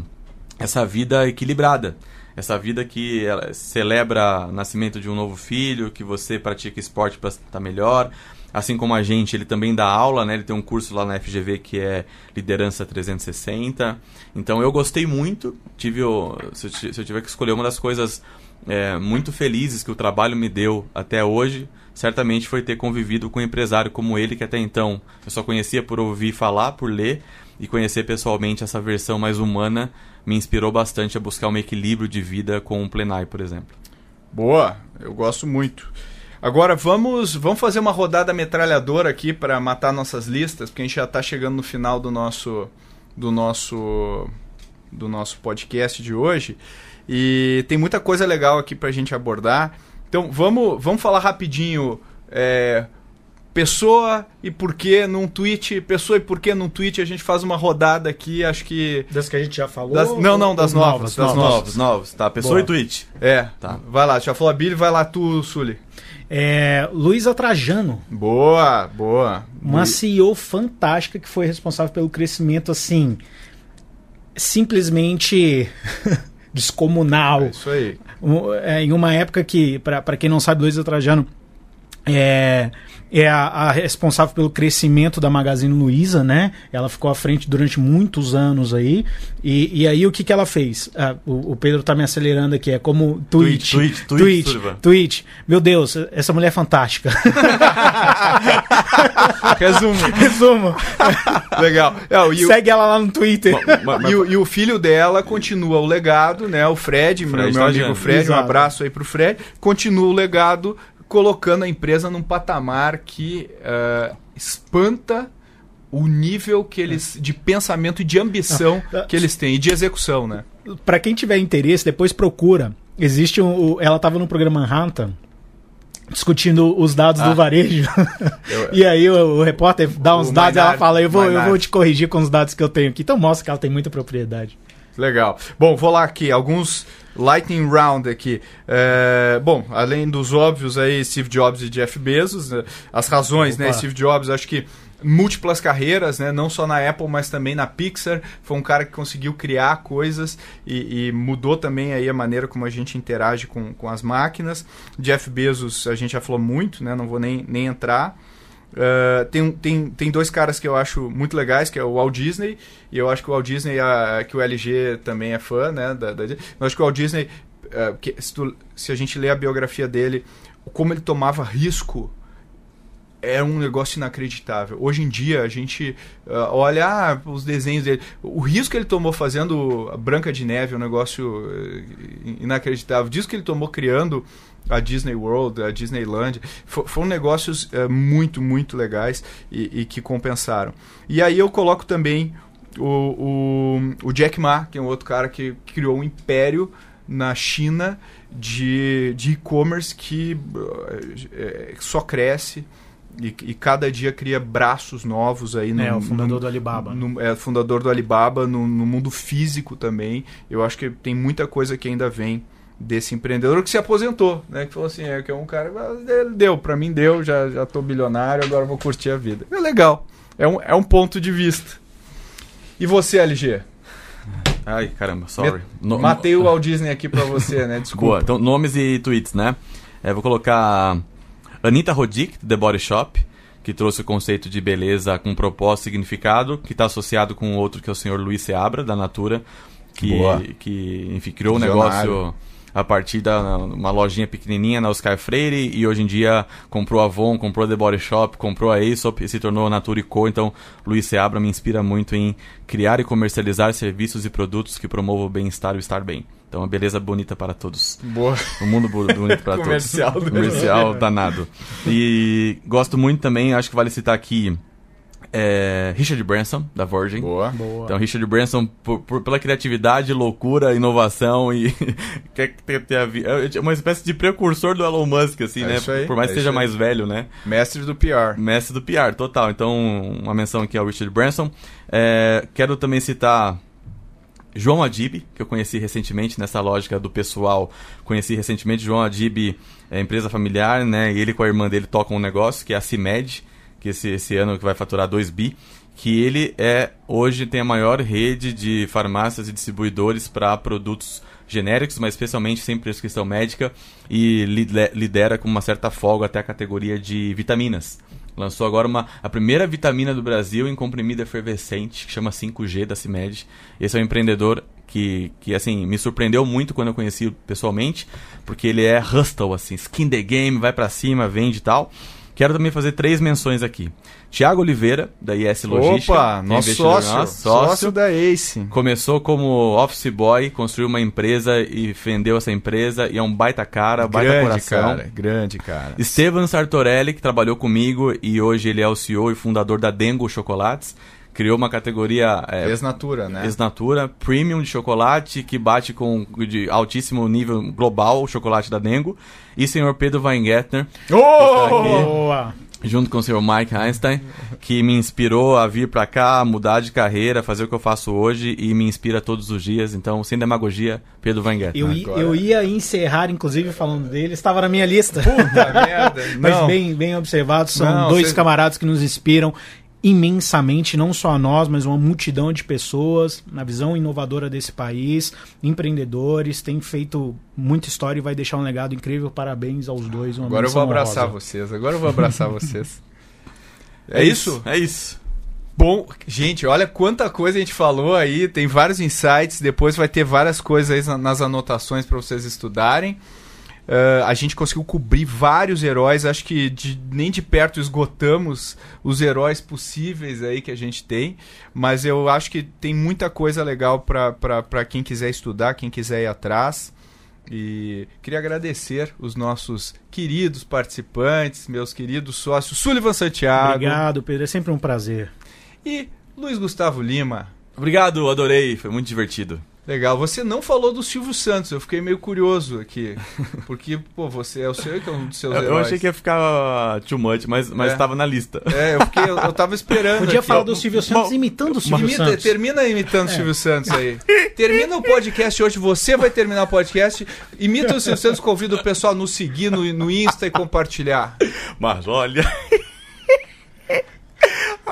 essa vida equilibrada. Essa vida que celebra o nascimento de um novo filho, que você pratica esporte para estar melhor. Assim como a gente, ele também dá aula, né? Ele tem um curso lá na FGV que é Liderança 360. Então eu gostei muito. Tive o, se, eu, se eu tiver que escolher uma das coisas é, muito felizes que o trabalho me deu até hoje, certamente foi ter convivido com um empresário como ele, que até então eu só conhecia por ouvir falar, por ler, e conhecer pessoalmente essa versão mais humana me inspirou bastante a buscar um equilíbrio de vida com o Plenai, por exemplo. Boa, eu gosto muito. Agora vamos, vamos fazer uma rodada metralhadora aqui para matar nossas listas, porque a gente já está chegando no final do nosso do nosso do nosso podcast de hoje e tem muita coisa legal aqui para a gente abordar. Então vamos vamos falar rapidinho é, pessoa e por que num tweet, pessoa e por que num tweet a gente faz uma rodada aqui, acho que Das que a gente já falou? Das- não, não, das ou novas, das novas. novos, tá? Pessoa Boa. e tweet. é. Tá. Vai lá, já falou a Billy, vai lá tu, Sully. É, Luísa Trajano, Boa, boa. uma Lu- CEO fantástica que foi responsável pelo crescimento, assim, simplesmente descomunal. É isso aí. Um, é, em uma época que, para quem não sabe, Luísa Trajano é, é a, a responsável pelo crescimento da Magazine Luiza, né? Ela ficou à frente durante muitos anos aí. E, e aí o que, que ela fez? Ah, o, o Pedro tá me acelerando aqui, é como tweet. Tweet, tweet, tweet, tweet, tweet. Meu Deus, essa mulher é fantástica. Resumo. Resumo. Legal. É, e, o, Segue ela lá no Twitter. Ma- ma- e o- e o filho dela continua o legado, né? O Fred, meu, Fred meu amigo Trajano. Fred, um Exato. abraço aí pro Fred. Continua o legado, colocando a empresa num patamar que ah, espanta o nível que eles de pensamento e de ambição que eles têm e de execução, né? Pra quem tiver interesse, depois procura. Existe um. ela tava no programa Manhattan discutindo os dados Ah. do varejo. Eu- e aí o, o repórter dá uns dados e ela fala: eu vou, eu vou te corrigir com os dados que eu tenho aqui. Então mostra que ela tem muita propriedade. Legal. Bom, vou lá aqui. Alguns, lightning round aqui. É, bom, além dos óbvios aí, Steve Jobs e Jeff Bezos, né, as razões, né? Opa. Steve Jobs, acho que múltiplas carreiras, né? Não só na Apple, mas também na Pixar. Foi um cara que conseguiu criar coisas e, e mudou também aí a maneira como a gente interage com, com as máquinas. Jeff Bezos, a gente já falou muito, né? Não vou nem, nem entrar. Uh, tem, tem, tem dois caras que eu acho muito legais, que é o Walt Disney, e eu acho que o Walt Disney, a, que o LG também é fã, né? Da, da, eu acho que o Walt Disney, uh, que, se, tu, se a gente lê a biografia dele, como ele tomava risco é um negócio inacreditável. Hoje em dia, a gente uh, olha ah, os desenhos dele. O risco que ele tomou fazendo a Branca de Neve é um negócio uh, inacreditável. Disso que ele tomou criando a Disney World, a Disneyland, for, foram negócios uh, muito, muito legais e, e, que compensaram. E aí eu coloco também o, o, o Jack Ma, que é um outro cara que criou um império na China de e-commerce que uh, só cresce. E, e, cada dia cria braços novos aí no, é o fundador no, do Alibaba no, é fundador do Alibaba no, no, mundo físico também eu acho que tem muita coisa que ainda vem desse empreendedor que se aposentou né que falou assim é que é um cara deu para mim deu já já tô bilionário agora vou curtir a vida é legal é um, é um ponto de vista e você LG Ai, caramba, sorry. No, Matei o Walt Disney aqui pra você, né? Desculpa. Boa, então nomes e tweets, né? É, vou colocar Anitta Roddick, do The Body Shop, que trouxe o conceito de beleza com propósito e significado, que está associado com outro que é o senhor Luiz Seabra, da Natura, que, que enfim, criou um negócio a partir da uma lojinha pequenininha na Oscar Freire e hoje em dia comprou a Avon, comprou a The Body Shop, comprou a Aesop e se tornou a Natura Co. Então, Luiz Seabra me inspira muito em criar e comercializar serviços e produtos que promovam o bem-estar e o estar bem. Então, a beleza bonita para todos. Boa. O mundo bonito para Comercial todos. Comercial danado. E gosto muito também, acho que vale citar aqui é, Richard Branson, da Virgin. Boa. Boa. Então, Richard Branson, por, por, pela criatividade, loucura, inovação e. quer ter, ter, é uma espécie de precursor do Elon Musk, assim, é né? Aí, por mais é que seja mais velho, né? Mestre do PR. Mestre do PR, total. Então, uma menção aqui ao Richard Branson. É, quero também citar. João Adib, que eu conheci recentemente nessa lógica do pessoal. Conheci recentemente João Adib, é, empresa familiar, né? E ele com a irmã dele tocam um negócio que é a CIMED, que esse, esse ano que vai faturar 2 bi, que ele é hoje tem a maior rede de farmácias e distribuidores para produtos genéricos, mas especialmente sem prescrição médica e lidera com uma certa folga até a categoria de vitaminas. Lançou agora uma, a primeira vitamina do Brasil em comprimido efervescente, que chama 5G da CIMED. Esse é um empreendedor que, que assim, me surpreendeu muito quando eu conheci pessoalmente, porque ele é hustle, assim, skin the game, vai para cima, vende e tal. Quero também fazer três menções aqui. Tiago Oliveira, da IS Logística. Opa, nosso sócio, nosso, sócio. Sócio da Ace. Começou como office boy, construiu uma empresa e vendeu essa empresa. E é um baita cara, baita grande coração. Cara, grande cara. Estevan Sartorelli, que trabalhou comigo e hoje ele é o CEO e fundador da Dengo Chocolates criou uma categoria é, ex-natura, né? Ex-natura, premium de chocolate que bate com de altíssimo nível global o chocolate da Dengo e senhor Pedro Weingartner, oh! Boa! junto com o senhor Mike Einstein, que me inspirou a vir para cá, mudar de carreira, fazer o que eu faço hoje e me inspira todos os dias. Então, sem demagogia, Pedro Weingartner. Eu, eu ia encerrar, inclusive, falando dele, estava na minha lista. Puta merda. Mas Não. bem, bem observado, são Não, dois cê- camaradas que nos inspiram imensamente, não só a nós, mas uma multidão de pessoas na visão inovadora desse país, empreendedores, têm feito muita história e vai deixar um legado incrível. Parabéns aos dois. Uma Agora eu vou abraçar honrosa. vocês. Agora eu vou abraçar vocês. É isso? É isso. Bom, gente, olha quanta coisa a gente falou aí, tem vários insights, depois vai ter várias coisas aí na- nas anotações para vocês estudarem. Ah, a gente conseguiu cobrir vários heróis, acho que de- nem de perto esgotamos os heróis possíveis aí que a gente tem, mas eu acho que tem muita coisa legal para quem quiser estudar, quem quiser ir atrás. E queria agradecer os nossos queridos participantes, meus queridos sócios, Sullivan Santiago Obrigado, Pedro. É sempre um prazer. e Luiz Gustavo Lima. Obrigado, adorei, foi muito divertido. Legal. Você não falou do Silvio Santos, eu fiquei meio curioso aqui. Porque, pô, você é o seu que é um dos seus Eu, eu heróis. achei que ia ficar too much, mas, mas É. tava na lista. É, eu, fiquei, eu, eu tava esperando. Podia aqui. falar do Silvio Santos Bom, imitando o Silvio Imita- Santos. termina imitando o É. Silvio Santos aí. Termina o podcast hoje, você vai terminar o podcast. Imita o Silvio Santos, convida o pessoal a nos seguir no, no Insta e compartilhar. Mas olha.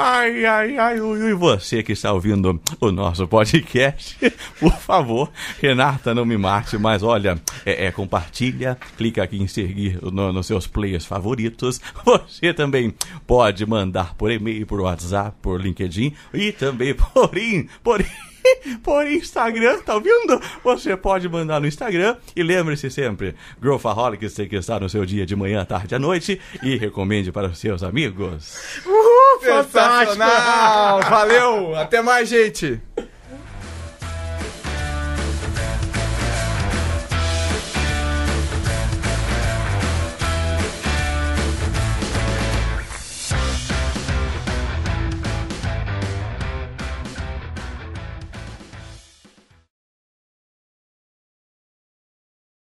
Ai, ai, ai, ui, ui, você que está ouvindo o nosso podcast, por favor, Renata, não me mate, mas olha, é, é, compartilha, clica aqui em seguir no- nos seus players favoritos. Você também pode mandar por e-mail, por WhatsApp, por LinkedIn e também por, in, por, por Instagram, tá ouvindo? Você pode mandar no Instagram e lembre-se sempre, Growthaholics tem que estar no seu dia de manhã, tarde à noite e recomende para os seus amigos. Sensacional! Valeu! Até mais, gente!